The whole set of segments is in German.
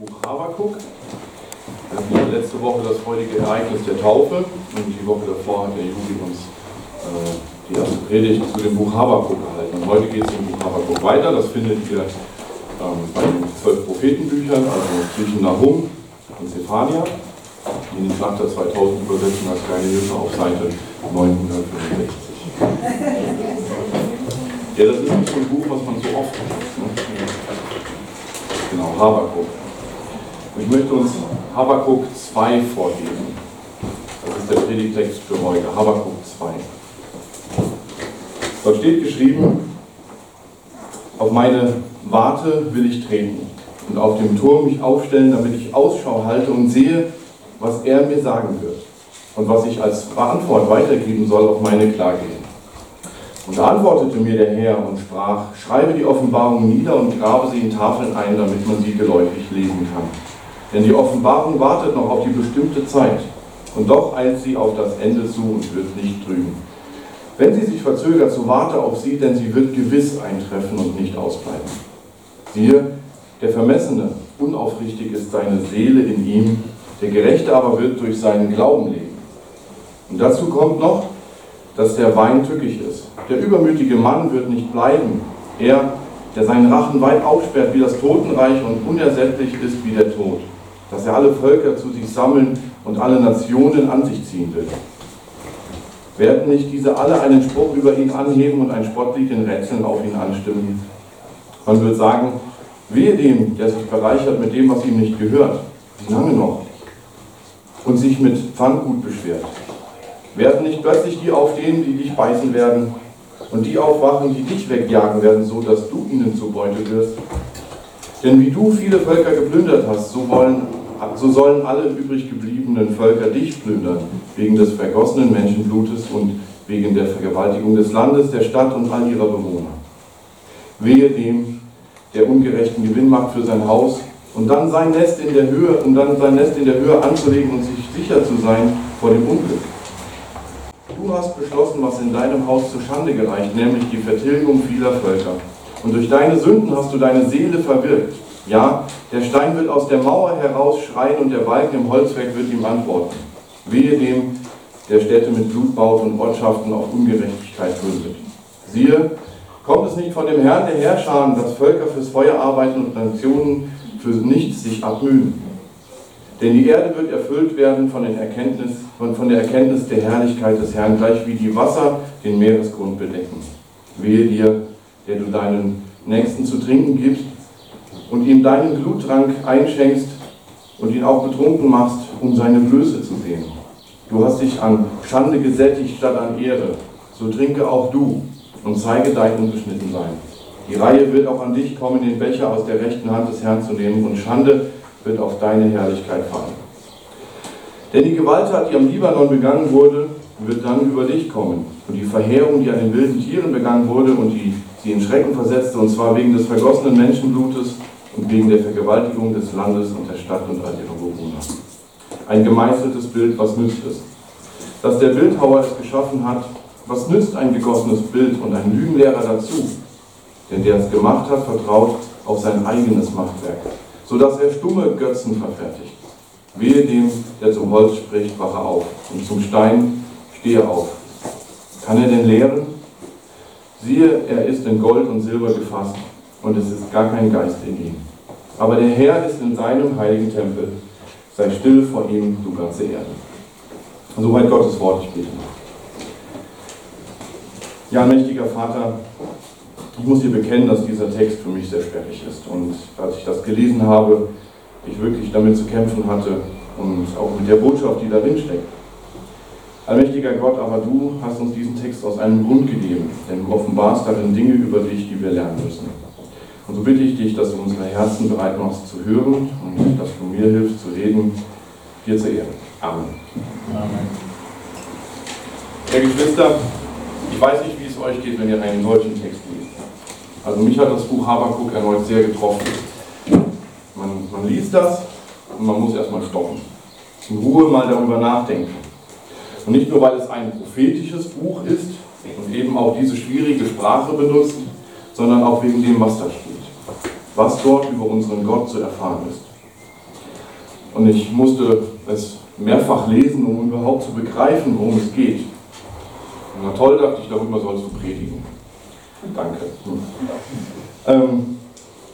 Buch Habakuk. Wir hatten letzte Woche das freudige Ereignis der Taufe und die Woche davor hat der Juli uns äh, die erste Predigt zu dem Buch Habakuk gehalten. Und heute geht es im Buch Habakuk weiter. Das findet ihr ähm, bei den zwölf Prophetenbüchern, also zwischen Nahum und Zephania. In den Schlachter 2000 übersetzen als kleine Hilfe auf Seite 965. Ja, das ist nicht so ein Buch, was man so oft liest. Ne? Genau, Habakuk. Ich möchte uns Habakuk 2 vorlesen. Das ist der Predigtext für heute, Habakuk 2. Dort steht geschrieben, auf meine Warte will ich treten und auf dem Turm mich aufstellen, damit ich Ausschau halte und sehe, was er mir sagen wird und was ich als Antwort weitergeben soll auf meine Klage. Und da antwortete mir der Herr und sprach, schreibe die Offenbarung nieder und grabe sie in Tafeln ein, damit man sie geläufig lesen kann. Denn die Offenbarung wartet noch auf die bestimmte Zeit. Und doch eilt sie auf das Ende zu und wird nicht trüben. Wenn sie sich verzögert, so warte auf sie, denn sie wird gewiss eintreffen und nicht ausbleiben. Siehe, der Vermessene, unaufrichtig ist seine Seele in ihm, der Gerechte aber wird durch seinen Glauben leben. Und dazu kommt noch, dass der Wein tückisch ist. Der übermütige Mann wird nicht bleiben. Er, der seinen Rachen weit aufsperrt wie das Totenreich und unersättlich ist wie der Tod dass er alle Völker zu sich sammeln und alle Nationen an sich ziehen will. Werden nicht diese alle einen Spruch über ihn anheben und ein Spottlied in Rätseln auf ihn anstimmen? Man wird sagen, wehe dem, der sich bereichert mit dem, was ihm nicht gehört, wie lange noch? Und sich mit Pfanngut beschwert. Werden nicht plötzlich die aufstehen, die dich beißen werden, und die aufwachen, die dich wegjagen werden, so dass du ihnen zur Beute wirst? Denn wie du viele Völker geplündert hast, so wollen so sollen alle übrig gebliebenen Völker dich plündern, wegen des vergossenen Menschenblutes und wegen der Vergewaltigung des Landes, der Stadt und all ihrer Bewohner. Wehe dem, der ungerechten Gewinn macht für sein Haus und dann sein Nest in der Höhe, um dann sein Nest in der Höhe anzulegen und sich sicher zu sein vor dem Unglück. Du hast beschlossen, was in deinem Haus zur Schande gereicht, nämlich die Vertilgung vieler Völker. Und durch deine Sünden hast du deine Seele verwirkt. Ja, der Stein wird aus der Mauer heraus schreien und der Balken im Holzwerk wird ihm antworten. Wehe dem, der Städte mit Blut baut und Ortschaften auf Ungerechtigkeit gründet. Siehe, kommt es nicht von dem Herrn der Herrscher, dass Völker fürs Feuer arbeiten und Nationen für nichts sich abmühen? Denn die Erde wird erfüllt werden von, Erkenntnis, von, von der Erkenntnis der Herrlichkeit des Herrn, gleich wie die Wasser den Meeresgrund bedecken. Wehe dir, der du deinen Nächsten zu trinken gibst und ihm deinen Bluttrank einschenkst und ihn auch betrunken machst, um seine Blöße zu sehen. Du hast dich an Schande gesättigt statt an Ehre. So trinke auch du und zeige dein Unbeschnittensein. Die Reihe wird auch an dich kommen, den Becher aus der rechten Hand des Herrn zu nehmen, und Schande wird auf deine Herrlichkeit fallen. Denn die Gewalttat, die am Libanon begangen wurde, wird dann über dich kommen. Und die Verheerung, die an den wilden Tieren begangen wurde und die sie in Schrecken versetzte, und zwar wegen des vergossenen Menschenblutes und wegen der Vergewaltigung des Landes und der Stadt und all ihrer Bewohner. Ein gemeißeltes Bild, was nützt es? Dass der Bildhauer es geschaffen hat, was nützt ein gegossenes Bild und ein Lügenlehrer dazu? Denn der es gemacht hat, vertraut auf sein eigenes Machtwerk, sodass er stumme Götzen verfertigt. Wehe dem, der zum Holz spricht, wache auf, und zum Stein stehe auf. Kann er denn lehren? Siehe, er ist in Gold und Silber gefasst, und es ist gar kein Geist in ihm. Aber der Herr ist in seinem heiligen Tempel. Sei still vor ihm, du ganze Erde. Soweit Gottes Wort, ich noch. Ja, mächtiger Vater, ich muss dir bekennen, dass dieser Text für mich sehr sperrig ist. Und als ich das gelesen habe, ich wirklich damit zu kämpfen hatte und auch mit der Botschaft, die darin steckt. Allmächtiger Gott, aber du hast uns diesen Text aus einem Grund gegeben, denn du offenbarst darin Dinge über dich, die wir lernen müssen. Und so bitte ich dich, dass du unsere Herzen bereit machst zu hören und dass du mir hilfst zu reden, dir zu ehren. Amen. Amen. Herr Geschwister, ich weiß nicht, wie es euch geht, wenn ihr einen solchen Text liest. Also mich hat das Buch Habakuk erneut sehr getroffen. Man, man liest das und man muss erstmal stoppen. In Ruhe mal darüber nachdenken. Und nicht nur, weil es ein prophetisches Buch ist und eben auch diese schwierige Sprache benutzt, sondern auch wegen dem, was da steht was dort über unseren Gott zu erfahren ist. Und ich musste es mehrfach lesen, um überhaupt zu begreifen, worum es geht. Na toll, dachte ich, darüber sollst du predigen. Danke. Ähm,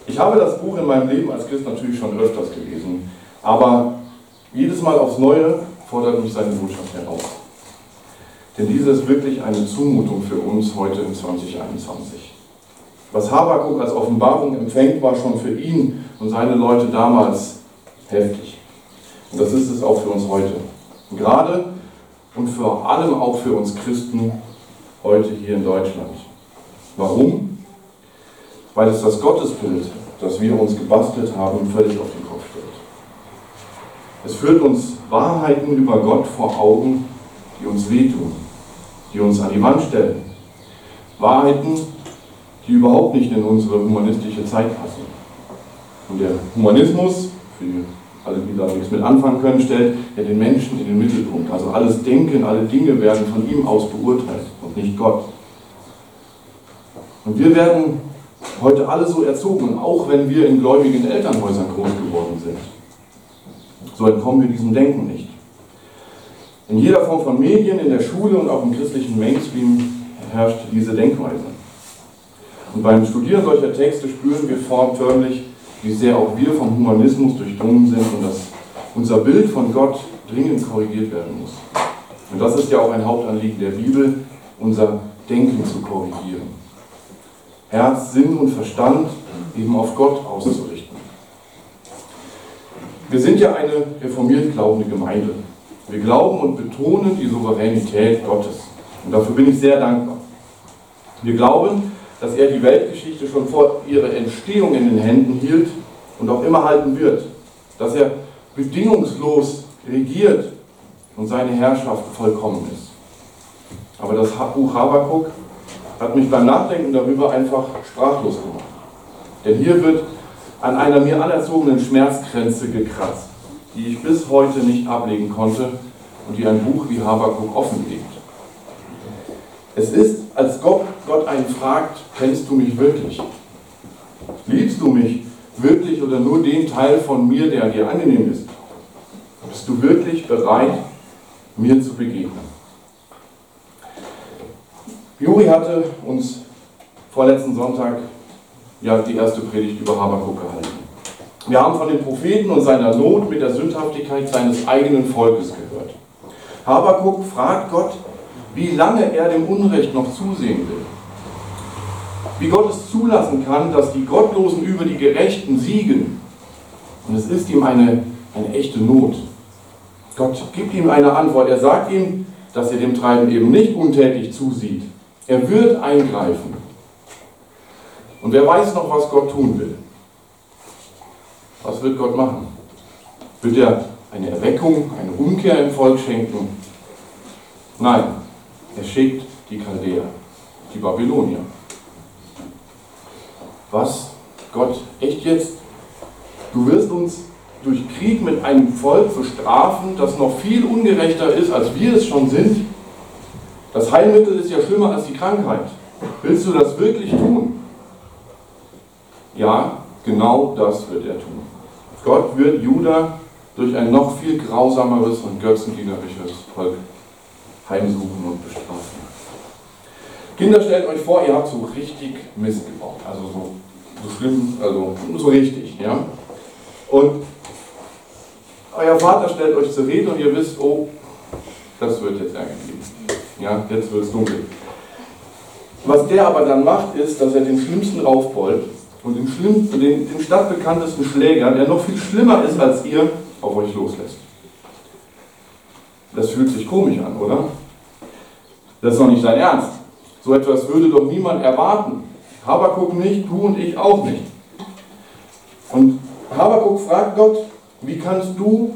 ich habe das Buch in meinem Leben als Christ natürlich schon öfters gelesen, aber jedes Mal aufs Neue fordert mich seine Botschaft heraus. Denn diese ist wirklich eine Zumutung für uns heute in 2021. Was Habakuk als Offenbarung empfängt, war schon für ihn und seine Leute damals heftig. Und das ist es auch für uns heute. Gerade und vor allem auch für uns Christen heute hier in Deutschland. Warum? Weil es das Gottesbild, das wir uns gebastelt haben, völlig auf den Kopf stellt. Es führt uns Wahrheiten über Gott vor Augen, die uns wehtun, die uns an die Wand stellen. Wahrheiten, die überhaupt nicht in unsere humanistische Zeit passen. Und der Humanismus, für alle, die da nichts mit anfangen können, stellt ja den Menschen in den Mittelpunkt. Also alles Denken, alle Dinge werden von ihm aus beurteilt und nicht Gott. Und wir werden heute alle so erzogen, auch wenn wir in gläubigen Elternhäusern groß geworden sind. So entkommen wir diesem Denken nicht. In jeder Form von Medien, in der Schule und auch im christlichen Mainstream herrscht diese Denkweise. Und beim Studieren solcher Texte spüren wir förmlich, wie sehr auch wir vom Humanismus durchdrungen sind und dass unser Bild von Gott dringend korrigiert werden muss. Und das ist ja auch ein Hauptanliegen der Bibel, unser Denken zu korrigieren. Herz, Sinn und Verstand eben auf Gott auszurichten. Wir sind ja eine reformiert glaubende Gemeinde. Wir glauben und betonen die Souveränität Gottes. Und dafür bin ich sehr dankbar. Wir glauben, dass er die Weltgeschichte schon vor ihrer Entstehung in den Händen hielt und auch immer halten wird. Dass er bedingungslos regiert und seine Herrschaft vollkommen ist. Aber das Buch Habakuk hat mich beim Nachdenken darüber einfach sprachlos gemacht. Denn hier wird an einer mir anerzogenen Schmerzgrenze gekratzt, die ich bis heute nicht ablegen konnte und die ein Buch wie Habakuk offenlegt. Es ist, als Gott, Gott einen fragt, kennst du mich wirklich? Liebst du mich wirklich oder nur den Teil von mir, der dir angenehm ist? Bist du wirklich bereit, mir zu begegnen? Juri hatte uns vorletzten Sonntag ja, die erste Predigt über Habakuk gehalten. Wir haben von den Propheten und seiner Not mit der Sündhaftigkeit seines eigenen Volkes gehört. Habakuk fragt Gott, wie lange er dem Unrecht noch zusehen will. Wie Gott es zulassen kann, dass die Gottlosen über die Gerechten siegen. Und es ist ihm eine, eine echte Not. Gott gibt ihm eine Antwort. Er sagt ihm, dass er dem Treiben eben nicht untätig zusieht, er wird eingreifen. Und wer weiß noch, was Gott tun will? Was wird Gott machen? Wird er eine Erweckung, eine Umkehr im Volk schenken? Nein, er schickt die Chaldäer, die Babylonier. Was? Gott, echt jetzt? Du wirst uns durch Krieg mit einem Volk bestrafen, das noch viel ungerechter ist, als wir es schon sind? Das Heilmittel ist ja schlimmer als die Krankheit. Willst du das wirklich tun? Ja, genau das wird er tun. Gott wird Juda durch ein noch viel grausameres und götzendienerisches Volk heimsuchen und bestrafen. Kinder, stellt euch vor, ihr habt so richtig Mist gebaut. Also so, so schlimm, also so richtig, ja. Und euer Vater stellt euch zur Rede und ihr wisst, oh, das wird jetzt Ärger geben. Ja, jetzt wird es dunkel. Was der aber dann macht, ist, dass er den schlimmsten raufbeult und den, schlimmsten, den, den stadtbekanntesten Schläger, der noch viel schlimmer ist als ihr, auf euch loslässt. Das fühlt sich komisch an, oder? Das ist doch nicht dein Ernst. So etwas würde doch niemand erwarten. Habakuk nicht, du und ich auch nicht. Und Habakuk fragt Gott, wie kannst du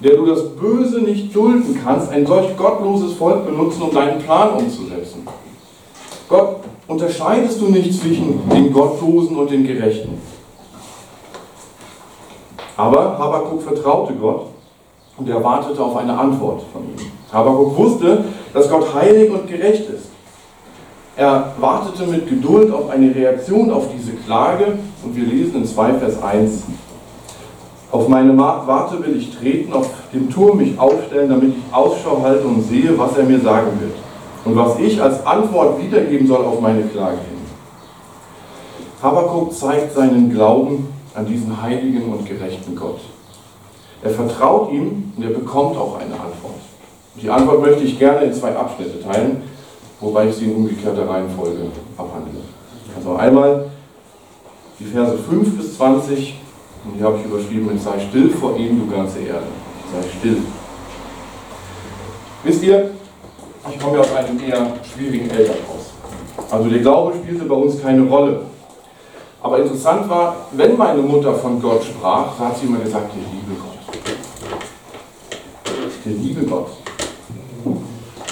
der du das Böse nicht dulden kannst, ein solch gottloses Volk benutzen, um deinen Plan umzusetzen. Gott, unterscheidest du nicht zwischen den Gottlosen und den Gerechten? Aber Habakkuk vertraute Gott und er wartete auf eine Antwort von ihm. Habakkuk wusste, dass Gott heilig und gerecht ist. Er wartete mit Geduld auf eine Reaktion auf diese Klage und wir lesen in 2 Vers 1 Auf meine Warte will ich treten, auf dem Turm mich aufstellen, damit ich Ausschau halte und sehe, was er mir sagen wird. Und was ich als Antwort wiedergeben soll auf meine Klage hin. Habakkuk zeigt seinen Glauben an diesen heiligen und gerechten Gott. Er vertraut ihm und er bekommt auch eine Antwort. Die Antwort möchte ich gerne in zwei Abschnitte teilen, wobei ich sie in umgekehrter Reihenfolge abhandle. Also einmal die Verse 5 bis 20 und die habe ich überschrieben mit Sei still vor ihm, du ganze Erde. Sei still. Wisst ihr, ich komme ja aus einem eher schwierigen Elternhaus. Also der Glaube spielte bei uns keine Rolle. Aber interessant war, wenn meine Mutter von Gott sprach, hat sie immer gesagt, der liebe Gott. Der liebe Gott.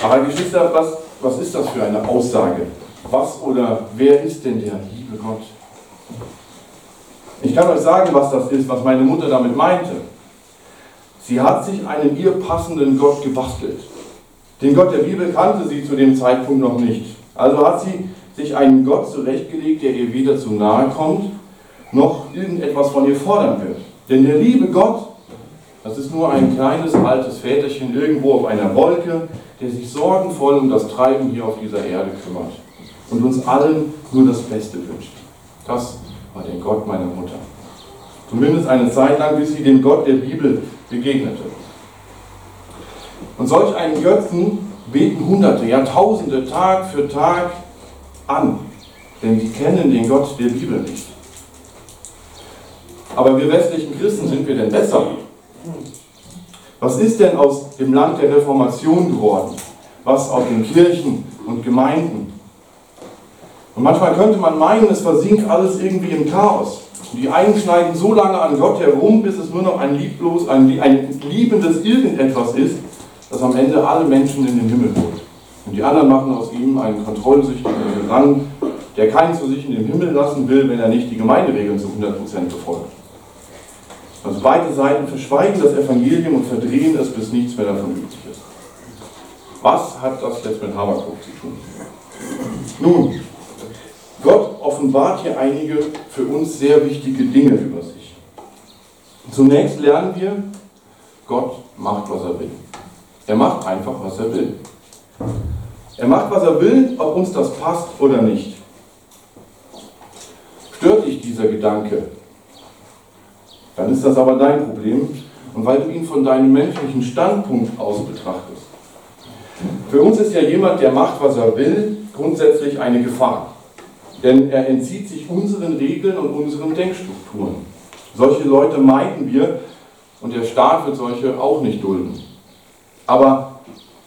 Aber Geschwister, was, was ist das für eine Aussage? Was oder wer ist denn der liebe Gott? Ich kann euch sagen, was das ist, was meine Mutter damit meinte. Sie hat sich einen ihr passenden Gott gebastelt. Den Gott der Bibel kannte sie zu dem Zeitpunkt noch nicht. Also hat sie sich einen Gott zurechtgelegt, der ihr weder zu nahe kommt, noch irgendetwas von ihr fordern wird. Denn der liebe Gott, das ist nur ein kleines altes Väterchen irgendwo auf einer Wolke, der sich sorgenvoll um das Treiben hier auf dieser Erde kümmert und uns allen nur das Beste wünscht. Das war der Gott meiner Mutter. Zumindest eine Zeit lang, bis sie dem Gott der Bibel begegnete. Und solch einen Götzen beten Hunderte, Jahrtausende, Tag für Tag an, denn sie kennen den Gott der Bibel nicht. Aber wir westlichen Christen sind wir denn besser? Was ist denn aus dem Land der Reformation geworden? Was aus den Kirchen und Gemeinden? Und manchmal könnte man meinen, es versinkt alles irgendwie im Chaos. Und die einen schneiden so lange an Gott herum, bis es nur noch ein lieblos, ein, ein liebendes Irgendetwas ist, das am Ende alle Menschen in den Himmel holt. Und die anderen machen aus ihm einen kontrollsüchtigen Tyrann, der keinen zu sich in den Himmel lassen will, wenn er nicht die Gemeinderegeln zu 100% befolgt. Also beide Seiten verschweigen das Evangelium und verdrehen es, bis nichts mehr davon übrig ist. Was hat das jetzt mit Habakkuk zu tun? Nun, Gott offenbart hier einige für uns sehr wichtige Dinge über sich. Zunächst lernen wir, Gott macht, was er will. Er macht einfach, was er will. Er macht, was er will, ob uns das passt oder nicht. Stört dich dieser Gedanke? Dann ist das aber dein Problem und weil du ihn von deinem menschlichen Standpunkt aus betrachtest. Für uns ist ja jemand, der macht, was er will, grundsätzlich eine Gefahr. Denn er entzieht sich unseren Regeln und unseren Denkstrukturen. Solche Leute meiden wir und der Staat wird solche auch nicht dulden. Aber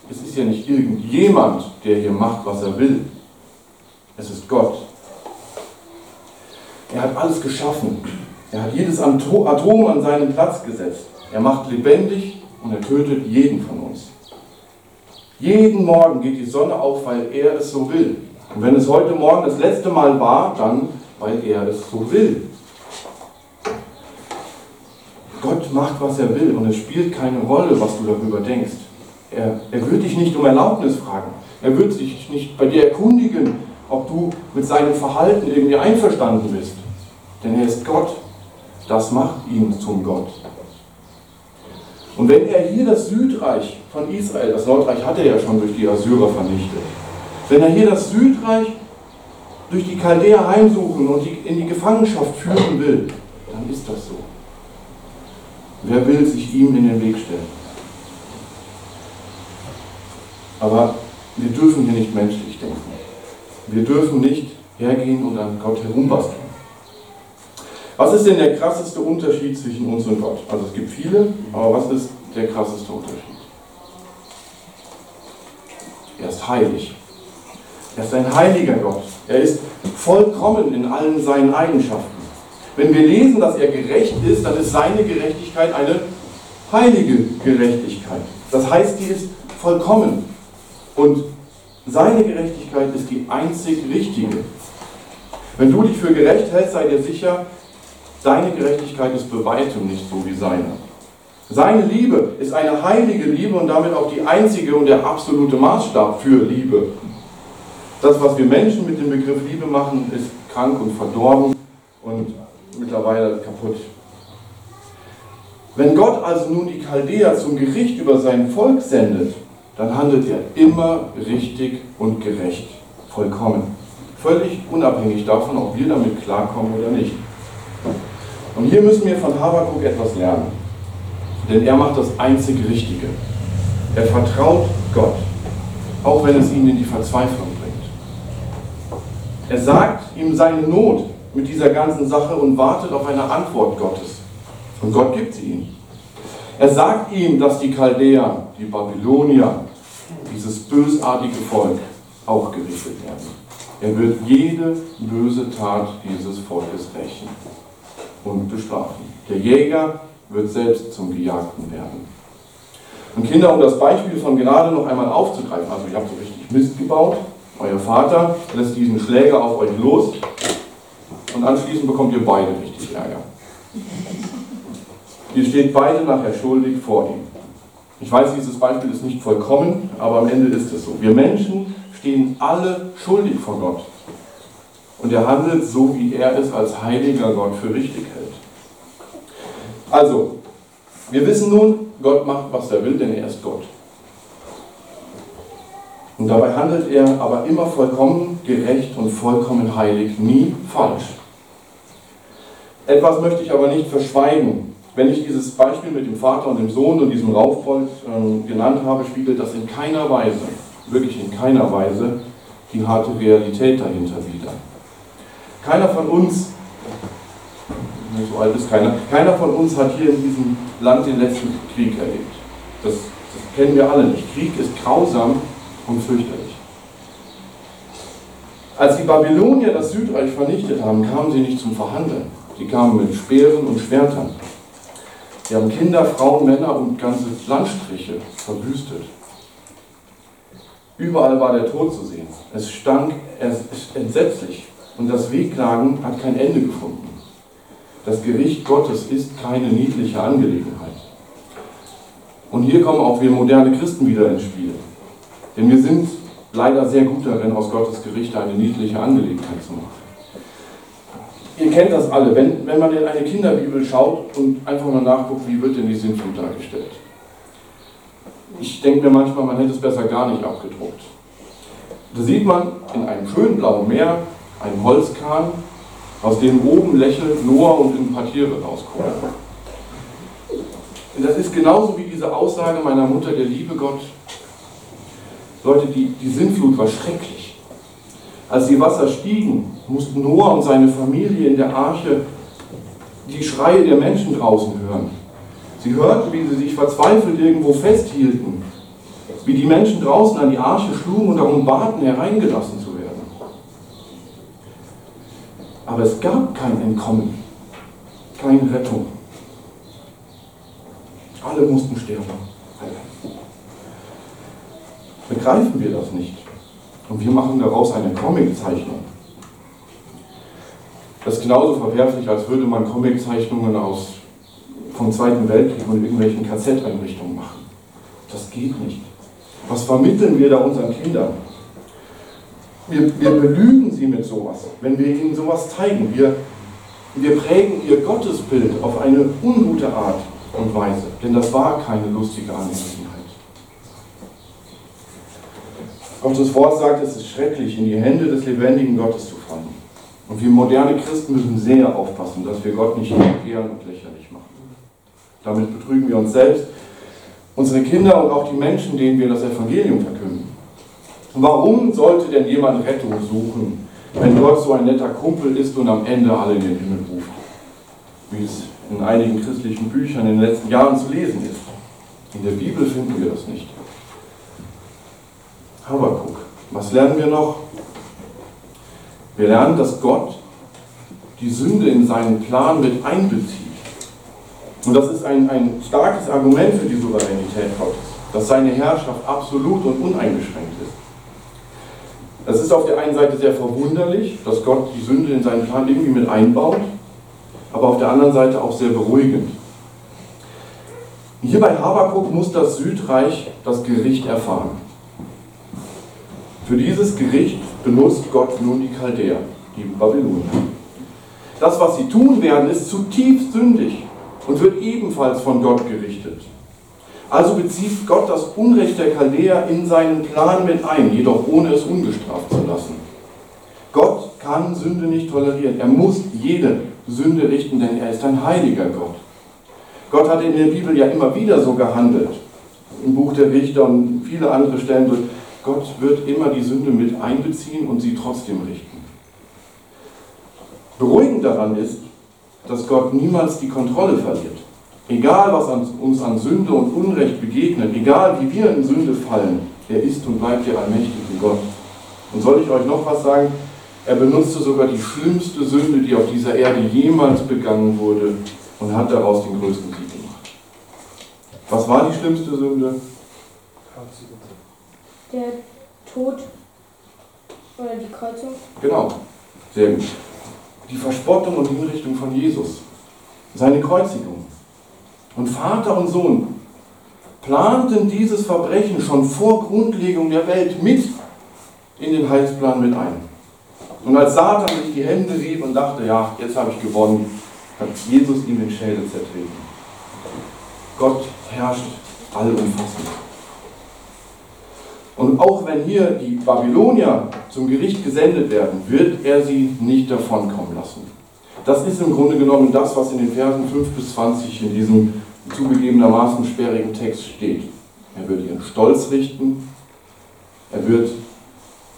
es ist ja nicht irgendjemand, der hier macht, was er will. Es ist Gott. Er hat alles geschaffen. Er hat jedes Atom an seinen Platz gesetzt. Er macht lebendig und er tötet jeden von uns. Jeden Morgen geht die Sonne auf, weil er es so will. Und wenn es heute Morgen das letzte Mal war, dann weil er es so will. Gott macht, was er will und es spielt keine Rolle, was du darüber denkst. Er, er wird dich nicht um Erlaubnis fragen. Er wird sich nicht bei dir erkundigen, ob du mit seinem Verhalten irgendwie einverstanden bist. Denn er ist Gott. Das macht ihn zum Gott. Und wenn er hier das Südreich von Israel, das Nordreich hat er ja schon durch die Assyrer vernichtet, wenn er hier das Südreich durch die Chaldäer heimsuchen und in die Gefangenschaft führen will, dann ist das so. Wer will sich ihm in den Weg stellen? Aber wir dürfen hier nicht menschlich denken. Wir dürfen nicht hergehen und an Gott herumbasteln. Was ist denn der krasseste Unterschied zwischen uns und Gott? Also es gibt viele, aber was ist der krasseste Unterschied? Er ist heilig. Er ist ein heiliger Gott. Er ist vollkommen in allen seinen Eigenschaften. Wenn wir lesen, dass er gerecht ist, dann ist seine Gerechtigkeit eine heilige Gerechtigkeit. Das heißt, die ist vollkommen. Und seine Gerechtigkeit ist die einzig richtige. Wenn du dich für gerecht hältst, sei dir sicher, deine Gerechtigkeit ist bei weitem nicht so wie seine. Seine Liebe ist eine heilige Liebe und damit auch die einzige und der absolute Maßstab für Liebe. Das, was wir Menschen mit dem Begriff Liebe machen, ist krank und verdorben und mittlerweile kaputt. Wenn Gott also nun die Chaldäer zum Gericht über sein Volk sendet, dann handelt er immer richtig und gerecht, vollkommen. Völlig unabhängig davon, ob wir damit klarkommen oder nicht. Und hier müssen wir von Habakuk etwas lernen. Denn er macht das einzig Richtige. Er vertraut Gott, auch wenn es ihn in die Verzweiflung bringt. Er sagt ihm seine Not mit dieser ganzen Sache und wartet auf eine Antwort Gottes. Und Gott gibt sie ihm. Er sagt ihm, dass die Chaldäer, die Babylonier, dieses bösartige Volk auch gerichtet werden. Er wird jede böse Tat dieses Volkes rächen und bestrafen. Der Jäger wird selbst zum Gejagten werden. Und Kinder, um das Beispiel von gerade noch einmal aufzugreifen, also ihr habt so richtig Mist gebaut, euer Vater lässt diesen Schläger auf euch los und anschließend bekommt ihr beide richtig Ärger. Ihr steht beide nachher schuldig vor ihm. Ich weiß, dieses Beispiel ist nicht vollkommen, aber am Ende ist es so. Wir Menschen stehen alle schuldig vor Gott. Und er handelt so, wie er es als heiliger Gott für richtig hält. Also, wir wissen nun, Gott macht, was er will, denn er ist Gott. Und dabei handelt er aber immer vollkommen gerecht und vollkommen heilig, nie falsch. Etwas möchte ich aber nicht verschweigen. Wenn ich dieses Beispiel mit dem Vater und dem Sohn und diesem Raufbold äh, genannt habe, spiegelt das in keiner Weise, wirklich in keiner Weise, die harte Realität dahinter wider. Keiner von uns so alt ist keiner. Keiner von uns hat hier in diesem Land den letzten Krieg erlebt. Das, das kennen wir alle nicht. Krieg ist grausam und fürchterlich. Als die Babylonier das Südreich vernichtet haben, kamen sie nicht zum Verhandeln. Sie kamen mit Speeren und Schwertern. Sie haben Kinder, Frauen, Männer und ganze Landstriche verwüstet. Überall war der Tod zu sehen. Es stank es ist entsetzlich und das Wehklagen hat kein Ende gefunden. Das Gericht Gottes ist keine niedliche Angelegenheit. Und hier kommen auch wir moderne Christen wieder ins Spiel. Denn wir sind leider sehr gut darin, aus Gottes Gericht eine niedliche Angelegenheit zu machen. Ihr kennt das alle, wenn, wenn man in eine Kinderbibel schaut und einfach mal nachguckt, wie wird denn die Sintflut dargestellt. Ich denke mir manchmal, man hätte es besser gar nicht abgedruckt. Da sieht man in einem schönen blauen Meer einen Holzkahn aus dem oben lächelt Noah und ein paar Tiere rauskommen. Und das ist genauso wie diese Aussage meiner Mutter, der liebe Gott. Leute, die, die Sintflut war schrecklich. Als die Wasser stiegen, mussten Noah und seine Familie in der Arche die Schreie der Menschen draußen hören. Sie hörten, wie sie sich verzweifelt irgendwo festhielten, wie die Menschen draußen an die Arche schlugen und darum baten, hereingelassen zu werden. Aber es gab kein Entkommen, keine Rettung. Alle mussten sterben. Begreifen wir das nicht? Und wir machen daraus eine Comiczeichnung. Das ist genauso verwerflich, als würde man Comiczeichnungen aus vom Zweiten Weltkrieg und irgendwelchen KZ-Einrichtungen machen. Das geht nicht. Was vermitteln wir da unseren Kindern? Wir, wir belügen sie mit sowas, wenn wir ihnen sowas zeigen. Wir, wir prägen ihr Gottesbild auf eine ungute Art und Weise, denn das war keine lustige Angelegenheit. Gottes Wort sagt, es ist schrecklich, in die Hände des lebendigen Gottes zu fallen. Und wir moderne Christen müssen sehr aufpassen, dass wir Gott nicht ehren und lächerlich machen. Damit betrügen wir uns selbst, unsere Kinder und auch die Menschen, denen wir das Evangelium verkünden. Warum sollte denn jemand Rettung suchen, wenn Gott so ein netter Kumpel ist und am Ende alle in den Himmel ruft? Wie es in einigen christlichen Büchern in den letzten Jahren zu lesen ist. In der Bibel finden wir das nicht. Habakuk. Was lernen wir noch? Wir lernen, dass Gott die Sünde in seinen Plan mit einbezieht. Und das ist ein, ein starkes Argument für die Souveränität Gottes, dass seine Herrschaft absolut und uneingeschränkt ist. Das ist auf der einen Seite sehr verwunderlich, dass Gott die Sünde in seinen Plan irgendwie mit einbaut, aber auf der anderen Seite auch sehr beruhigend. Hier bei Habakuk muss das Südreich das Gericht erfahren. Für dieses Gericht benutzt Gott nun die Chaldäer, die Babylonier. Das, was sie tun werden, ist zutiefst sündig. und wird ebenfalls von Gott gerichtet. Also bezieht Gott das Unrecht der Chaldäer in seinen Plan mit ein, jedoch ohne es ungestraft zu lassen. Gott kann Sünde nicht tolerieren. Er muss jede Sünde richten, denn er ist ein heiliger Gott. Gott hat in der Bibel ja immer wieder so gehandelt. Im Buch der Richter und viele andere Stellen wird Gott wird immer die Sünde mit einbeziehen und sie trotzdem richten. Beruhigend daran ist, dass Gott niemals die Kontrolle verliert. Egal, was uns an Sünde und Unrecht begegnet, egal wie wir in Sünde fallen, er ist und bleibt der allmächtige Gott. Und soll ich euch noch was sagen? Er benutzte sogar die schlimmste Sünde, die auf dieser Erde jemals begangen wurde, und hat daraus den größten Sieg gemacht. Was war die schlimmste Sünde? Der Tod oder die Kreuzung? Genau, sehr gut. Die Verspottung und Hinrichtung von Jesus, seine Kreuzigung. Und Vater und Sohn planten dieses Verbrechen schon vor Grundlegung der Welt mit in den Heilsplan mit ein. Und als Satan sich die Hände rieb und dachte, ja, jetzt habe ich gewonnen, hat Jesus ihm den Schädel zertreten. Gott herrscht allumfassend. Und auch wenn hier die Babylonier zum Gericht gesendet werden, wird er sie nicht davonkommen lassen. Das ist im Grunde genommen das, was in den Versen 5 bis 20 in diesem zugegebenermaßen sperrigen Text steht. Er wird ihren Stolz richten, er wird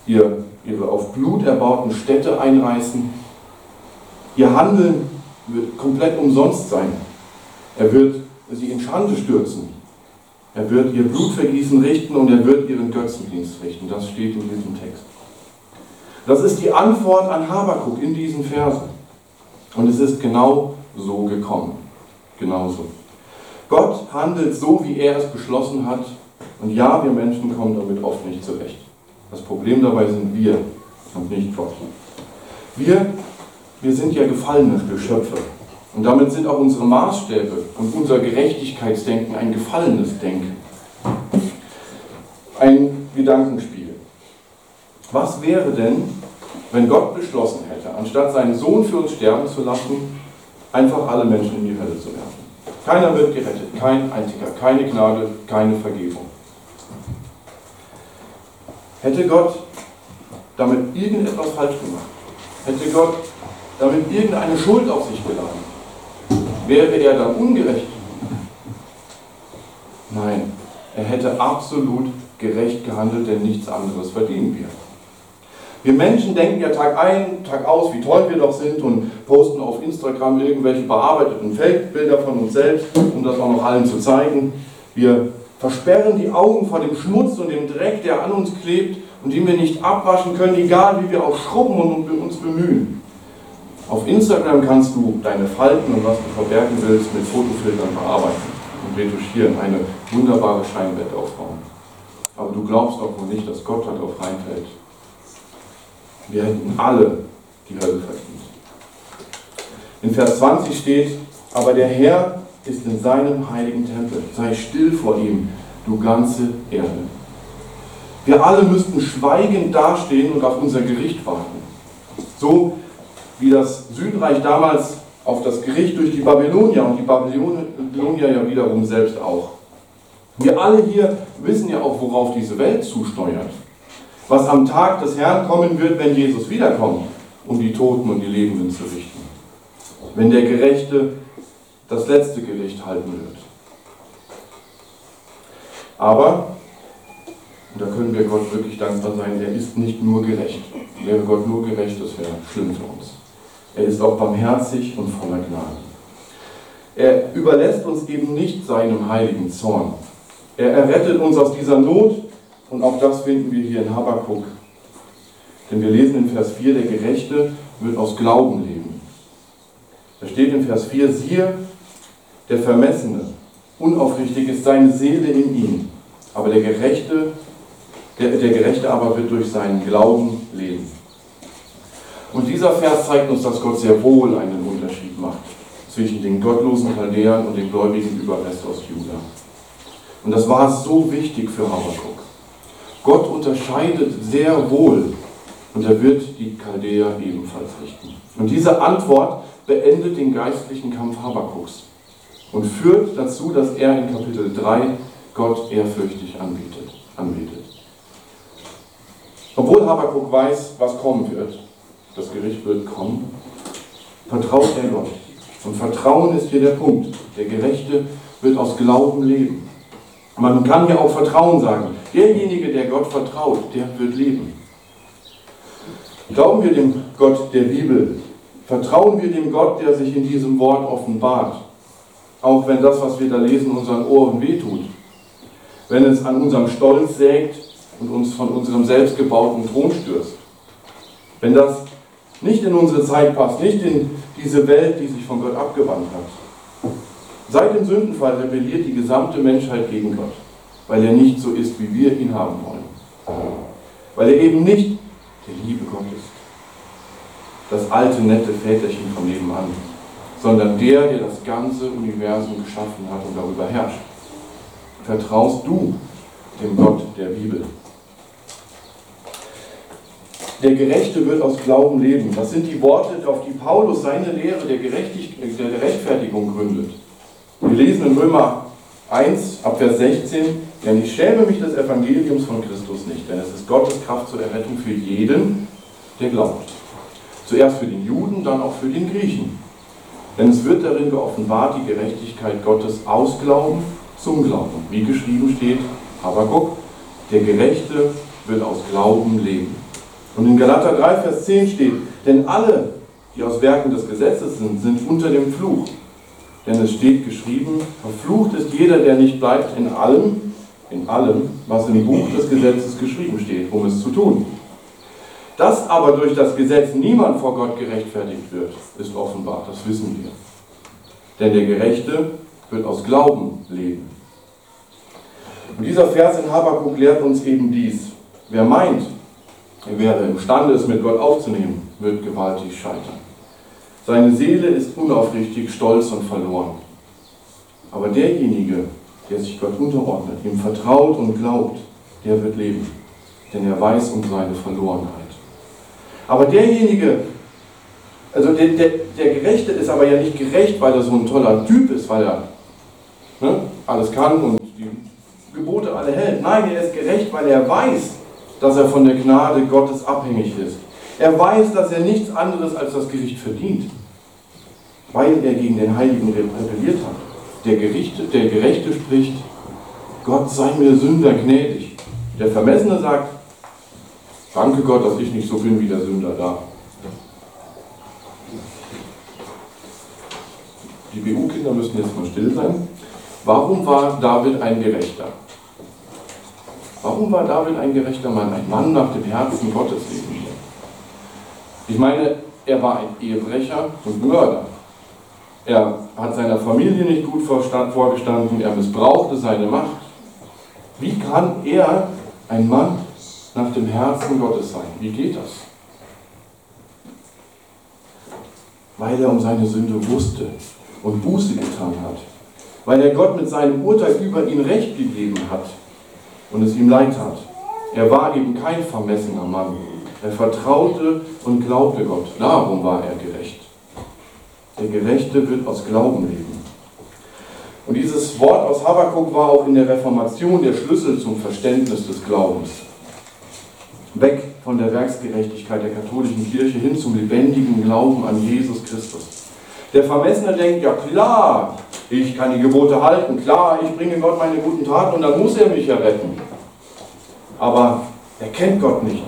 ihr, ihre auf Blut erbauten Städte einreißen, ihr Handeln wird komplett umsonst sein. Er wird sie in Schande stürzen. Er wird ihr Blutvergießen richten und er wird ihren Götzendienst richten. Das steht in diesem Text. Das ist die Antwort an Habakuk in diesen Versen. Und es ist genau so gekommen. Genauso. Gott handelt so, wie er es beschlossen hat. Und ja, wir Menschen kommen damit oft nicht zurecht. Das Problem dabei sind wir und nicht Gott. Wir, wir sind ja gefallene Geschöpfe. Und damit sind auch unsere Maßstäbe und unser Gerechtigkeitsdenken ein gefallenes Denken. Ein Gedankenspiel. Was wäre denn, wenn Gott beschlossen hätte, anstatt seinen Sohn für uns sterben zu lassen, einfach alle Menschen in die Hölle zu werfen? Keiner wird gerettet, kein einziger, keine Gnade, keine Vergebung. Hätte Gott damit irgendetwas falsch gemacht? Hätte Gott damit irgendeine Schuld auf sich geladen? Wäre er dann ungerecht? Nein, er hätte absolut gerecht gehandelt, denn nichts anderes verdienen wir. Wir Menschen denken ja Tag ein, Tag aus, wie toll wir doch sind und posten auf Instagram irgendwelche bearbeiteten Feldbilder von uns selbst, um das auch noch allen zu zeigen. Wir versperren die Augen vor dem Schmutz und dem Dreck, der an uns klebt und den wir nicht abwaschen können, egal wie wir auch schrubben und uns bemühen. Auf Instagram kannst du deine Falten und was du verbergen willst mit Fotofiltern bearbeiten und retuschieren, eine wunderbare Scheinwelt aufbauen. Aber du glaubst doch wohl nicht, dass Gott darauf reinfällt. Wir hätten alle die Hölle verdient. In Vers 20 steht, aber der Herr ist in seinem heiligen Tempel. Sei still vor ihm, du ganze Erde. Wir alle müssten schweigend dastehen und auf unser Gericht warten. So wie das Südreich damals auf das Gericht durch die Babylonier und die Babylonier ja wiederum selbst auch. Wir alle hier wissen ja auch, worauf diese Welt zusteuert. Was am Tag des Herrn kommen wird, wenn Jesus wiederkommt, um die Toten und die Lebenden zu richten. Wenn der Gerechte das letzte Gericht halten wird. Aber, und da können wir Gott wirklich dankbar sein, er ist nicht nur gerecht. Wäre Gott nur gerecht, das wäre schlimm für uns. Er ist auch barmherzig und voller Gnade. Er überlässt uns eben nicht seinem heiligen Zorn. Er errettet uns aus dieser Not und auch das finden wir hier in Habakkuk. Denn wir lesen in Vers 4, der Gerechte wird aus Glauben leben. Da steht in Vers 4, siehe, der Vermessene, unaufrichtig ist seine Seele in ihm, aber der Gerechte, der, der Gerechte aber wird durch seinen Glauben leben. Und dieser Vers zeigt uns, dass Gott sehr wohl einen Unterschied macht zwischen den gottlosen Chaldäern und den gläubigen Überrest aus Juda. Und das war so wichtig für Habakkuk. Gott unterscheidet sehr wohl und er wird die Chaldäer ebenfalls richten. Und diese Antwort beendet den geistlichen Kampf Habakkuks. und führt dazu, dass er in Kapitel 3 Gott ehrfürchtig anbietet, anbetet. Obwohl Habakkuk weiß, was kommen wird, das Gericht wird kommen, vertraut er Gott. Und Vertrauen ist hier der Punkt. Der Gerechte wird aus Glauben leben. Man kann hier auch Vertrauen sagen. Derjenige, der Gott vertraut, der wird leben. Glauben wir dem Gott der Bibel? Vertrauen wir dem Gott, der sich in diesem Wort offenbart? Auch wenn das, was wir da lesen, unseren Ohren wehtut. Wenn es an unserem Stolz sägt und uns von unserem selbstgebauten Thron stürzt. Wenn das nicht in unsere Zeit passt, nicht in diese Welt, die sich von Gott abgewandt hat. Seit dem Sündenfall rebelliert die gesamte Menschheit gegen Gott, weil er nicht so ist, wie wir ihn haben wollen. Weil er eben nicht der liebe Gott ist. Das alte, nette Väterchen von nebenan, sondern der, der das ganze Universum geschaffen hat und darüber herrscht. Vertraust du dem Gott der Bibel? Der Gerechte wird aus Glauben leben. Das sind die Worte, auf die Paulus seine Lehre der, Gerechtigkeit, der Rechtfertigung gründet. Wir lesen in Römer 1 ab Vers 16, denn ich schäme mich des Evangeliums von Christus nicht, denn es ist Gottes Kraft zur Errettung für jeden, der glaubt. Zuerst für den Juden, dann auch für den Griechen. Denn es wird darin geoffenbart die Gerechtigkeit Gottes aus Glauben zum Glauben. Wie geschrieben steht, Habakkuk, der Gerechte wird aus Glauben leben. Und in Galater 3, Vers 10 steht, denn alle, die aus Werken des Gesetzes sind, sind unter dem Fluch. Denn es steht geschrieben, verflucht ist jeder, der nicht bleibt in allem, in allem, was im Buch des Gesetzes geschrieben steht, um es zu tun. Dass aber durch das Gesetz niemand vor Gott gerechtfertigt wird, ist offenbar, das wissen wir. Denn der Gerechte wird aus Glauben leben. Und dieser Vers in Habakkuk lehrt uns eben dies. Wer meint, er wäre imstande, es mit Gott aufzunehmen, wird gewaltig scheitern. Seine Seele ist unaufrichtig, stolz und verloren. Aber derjenige, der sich Gott unterordnet, ihm vertraut und glaubt, der wird leben, denn er weiß um seine Verlorenheit. Aber derjenige, also der, der, der Gerechte ist aber ja nicht gerecht, weil er so ein toller Typ ist, weil er ne, alles kann und die Gebote alle hält. Nein, er ist gerecht, weil er weiß, dass er von der Gnade Gottes abhängig ist. Er weiß, dass er nichts anderes als das Gericht verdient, weil er gegen den Heiligen rebelliert hat. Der, Gerichte, der Gerechte spricht, Gott sei mir Sünder gnädig. Der Vermessene sagt, danke Gott, dass ich nicht so bin wie der Sünder da. Die BU-Kinder müssen jetzt mal still sein. Warum war David ein Gerechter? Warum war David ein gerechter Mann, ein Mann nach dem Herzen Gottes? Ich meine, er war ein Ehebrecher und Mörder. Er hat seiner Familie nicht gut vorgestanden, er missbrauchte seine Macht. Wie kann er ein Mann nach dem Herzen Gottes sein? Wie geht das? Weil er um seine Sünde wusste und Buße getan hat. Weil er Gott mit seinem Urteil über ihn Recht gegeben hat und es ihm leid tat. Er war eben kein vermessener Mann. Er vertraute und glaubte Gott. Darum war er gerecht. Der Gerechte wird aus Glauben leben. Und dieses Wort aus Habakkuk war auch in der Reformation der Schlüssel zum Verständnis des Glaubens. Weg von der Werksgerechtigkeit der katholischen Kirche hin zum lebendigen Glauben an Jesus Christus. Der Vermessene denkt, ja klar, ich kann die Gebote halten, klar, ich bringe Gott meine guten Taten und dann muss er mich ja retten. Aber er kennt Gott nicht,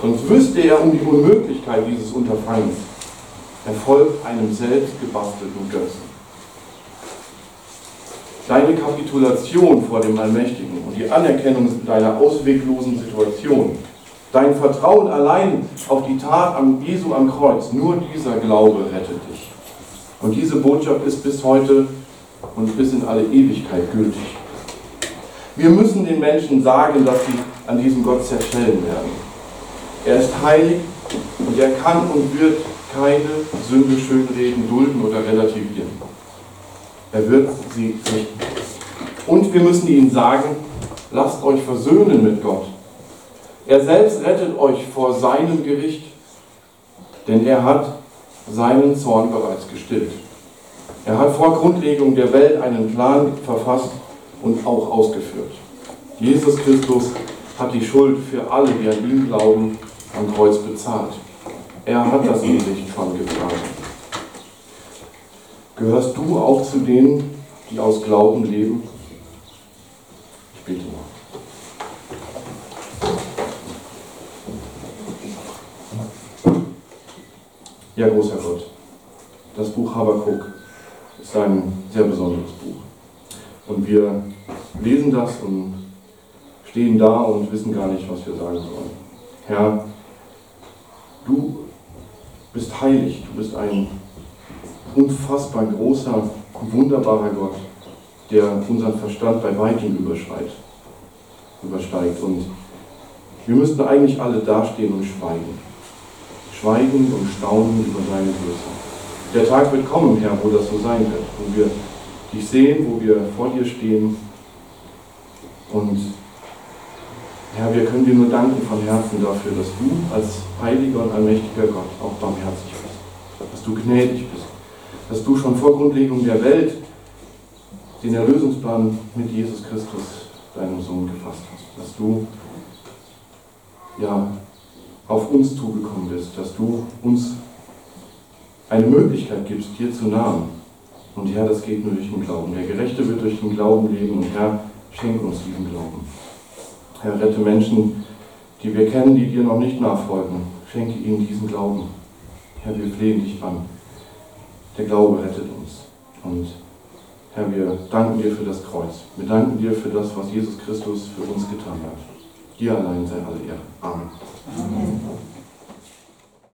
sonst wüsste er um die Unmöglichkeit dieses Unterfangens. Er folgt einem selbst gebastelten Götzen. Deine Kapitulation vor dem Allmächtigen und die Anerkennung deiner ausweglosen Situation, dein Vertrauen allein auf die Tat am Jesu am Kreuz, nur dieser Glaube rettet dich. Und diese Botschaft ist bis heute und bis in alle Ewigkeit gültig. Wir müssen den Menschen sagen, dass sie an diesem Gott zerschellen werden. Er ist heilig und er kann und wird keine Sünde schönreden, dulden oder relativieren. Er wird sie richten. Und wir müssen ihnen sagen, lasst euch versöhnen mit Gott. Er selbst rettet euch vor seinem Gericht, denn er hat seinen Zorn bereits gestillt. Er hat vor Grundlegung der Welt einen Plan verfasst und auch ausgeführt. Jesus Christus hat die Schuld für alle, die an ihn glauben, am Kreuz bezahlt. Er hat das Gericht schon getragen. Gehörst du auch zu denen, die aus Glauben leben? Ich bete mal. Ja, großer Gott, das Buch Habakuk ist ein sehr besonderes Buch. Und wir lesen das und stehen da und wissen gar nicht, was wir sagen sollen. Herr, du bist heilig, du bist ein unfassbar großer, wunderbarer Gott, der unseren Verstand bei weitem überschreit, übersteigt. Und wir müssten eigentlich alle dastehen und schweigen. Schweigen und staunen über deine Größe. Der Tag wird kommen, Herr, wo das so sein wird, wo wir dich sehen, wo wir vor dir stehen. Und Herr, wir können dir nur danken von Herzen dafür, dass du als heiliger und allmächtiger Gott auch barmherzig bist, dass du gnädig bist, dass du schon vor Grundlegung der Welt den Erlösungsplan mit Jesus Christus, deinem Sohn, gefasst hast, dass du ja, auf uns zugekommen bist, dass du uns eine Möglichkeit gibst, dir zu nahen. Und Herr, das geht nur durch den Glauben. Der Gerechte wird durch den Glauben leben und Herr, schenk uns diesen Glauben. Herr, rette Menschen, die wir kennen, die dir noch nicht nachfolgen. Schenke ihnen diesen Glauben. Herr, wir flehen dich an. Der Glaube rettet uns. Und Herr, wir danken dir für das Kreuz. Wir danken dir für das, was Jesus Christus für uns getan hat. Dir allein sei alle Ehre. Amen. Amen.